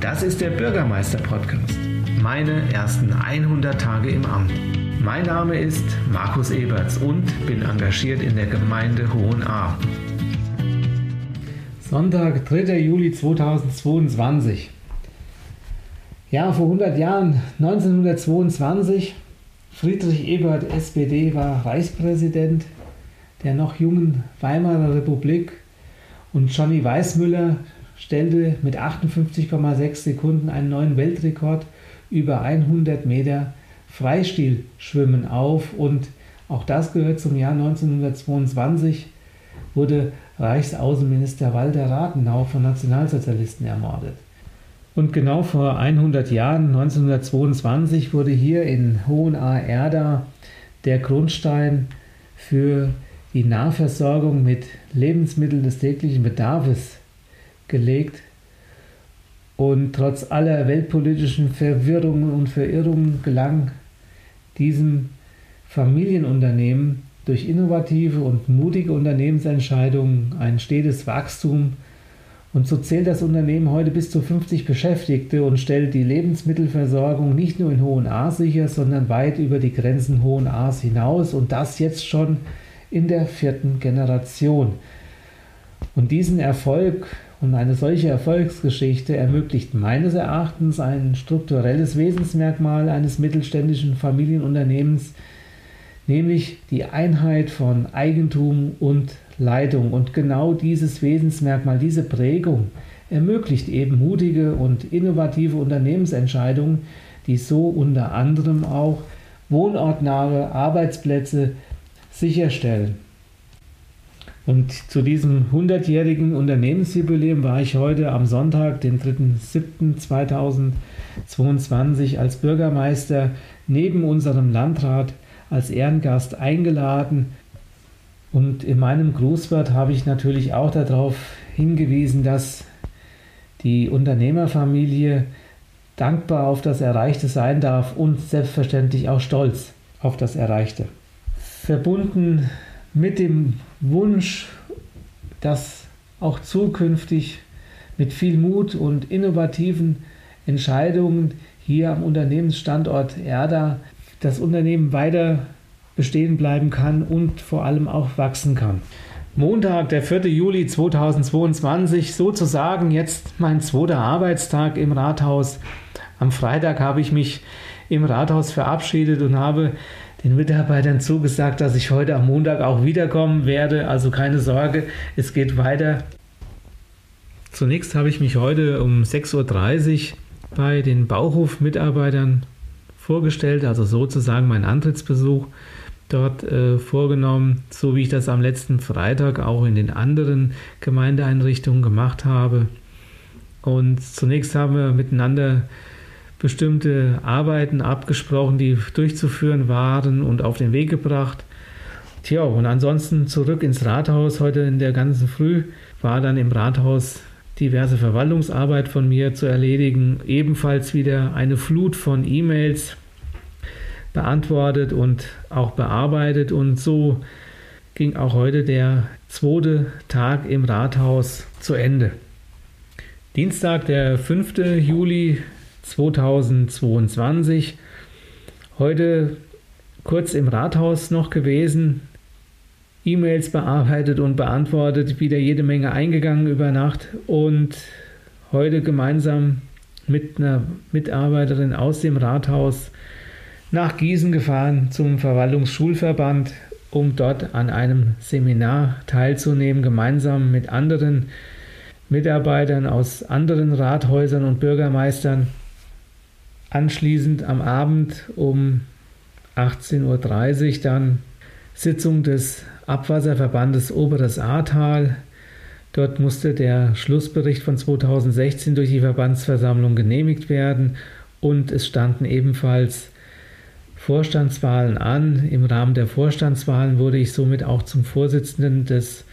Das ist der Bürgermeister-Podcast. Meine ersten 100 Tage im Amt. Mein Name ist Markus Eberts und bin engagiert in der Gemeinde Hohenahr. Sonntag, 3. Juli 2022. Ja, vor 100 Jahren, 1922, Friedrich Ebert, SPD, war Reichspräsident der noch jungen Weimarer Republik und Johnny Weissmüller stellte mit 58,6 Sekunden einen neuen Weltrekord über 100 Meter Freistilschwimmen auf und auch das gehört zum Jahr 1922, wurde Reichsaußenminister Walter Rathenau von Nationalsozialisten ermordet. Und genau vor 100 Jahren, 1922, wurde hier in Hohenahr-Erda der Grundstein für die Nahversorgung mit Lebensmitteln des täglichen Bedarfs gelegt. Und trotz aller weltpolitischen Verwirrungen und Verirrungen gelang diesem Familienunternehmen durch innovative und mutige Unternehmensentscheidungen ein stetes Wachstum. Und so zählt das Unternehmen heute bis zu 50 Beschäftigte und stellt die Lebensmittelversorgung nicht nur in Hohenahr sicher, sondern weit über die Grenzen Hohenaars hinaus und das jetzt schon in der vierten Generation. Und diesen Erfolg und eine solche Erfolgsgeschichte ermöglicht meines Erachtens ein strukturelles Wesensmerkmal eines mittelständischen Familienunternehmens, nämlich die Einheit von Eigentum und Leitung. Und genau dieses Wesensmerkmal, diese Prägung ermöglicht eben mutige und innovative Unternehmensentscheidungen, die so unter anderem auch wohnortnahe Arbeitsplätze sicherstellen. Und zu diesem 100-jährigen Unternehmensjubiläum war ich heute am Sonntag, den 3.7.2022, als Bürgermeister neben unserem Landrat als Ehrengast eingeladen. Und in meinem Grußwort habe ich natürlich auch darauf hingewiesen, dass die Unternehmerfamilie dankbar auf das Erreichte sein darf und selbstverständlich auch stolz auf das Erreichte. Verbunden mit dem Wunsch, dass auch zukünftig mit viel Mut und innovativen Entscheidungen hier am Unternehmensstandort Erda das Unternehmen weiter bestehen bleiben kann und vor allem auch wachsen kann. Montag, der 4. Juli 2022, sozusagen jetzt mein zweiter Arbeitstag im Rathaus. Am Freitag habe ich mich im Rathaus verabschiedet und habe den Mitarbeitern zugesagt, dass ich heute am Montag auch wiederkommen werde. Also keine Sorge, es geht weiter. Zunächst habe ich mich heute um 6.30 Uhr bei den Bauhof-Mitarbeitern vorgestellt, also sozusagen mein Antrittsbesuch dort äh, vorgenommen, so wie ich das am letzten Freitag auch in den anderen Gemeindeeinrichtungen gemacht habe. Und zunächst haben wir miteinander bestimmte Arbeiten abgesprochen, die durchzuführen waren und auf den Weg gebracht. Tja, und ansonsten zurück ins Rathaus. Heute in der ganzen Früh war dann im Rathaus diverse Verwaltungsarbeit von mir zu erledigen. Ebenfalls wieder eine Flut von E-Mails beantwortet und auch bearbeitet. Und so ging auch heute der zweite Tag im Rathaus zu Ende. Dienstag, der 5. Juli 2022. Heute kurz im Rathaus noch gewesen, E-Mails bearbeitet und beantwortet, wieder jede Menge eingegangen über Nacht und heute gemeinsam mit einer Mitarbeiterin aus dem Rathaus nach Gießen gefahren zum Verwaltungsschulverband, um dort an einem Seminar teilzunehmen, gemeinsam mit anderen Mitarbeitern aus anderen Rathäusern und Bürgermeistern Anschließend am Abend um 18.30 Uhr dann Sitzung des Abwasserverbandes Oberes Ahrtal. Dort musste der Schlussbericht von 2016 durch die Verbandsversammlung genehmigt werden und es standen ebenfalls Vorstandswahlen an. Im Rahmen der Vorstandswahlen wurde ich somit auch zum Vorsitzenden des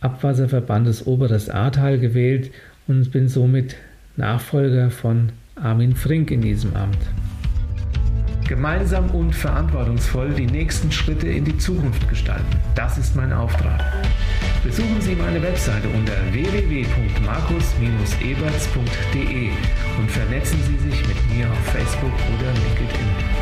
Abwasserverbandes Oberes Ahrtal gewählt und bin somit Nachfolger von Armin Frink in diesem Amt. Gemeinsam und verantwortungsvoll die nächsten Schritte in die Zukunft gestalten. Das ist mein Auftrag. Besuchen Sie meine Webseite unter www.markus-eberts.de und vernetzen Sie sich mit mir auf Facebook oder LinkedIn.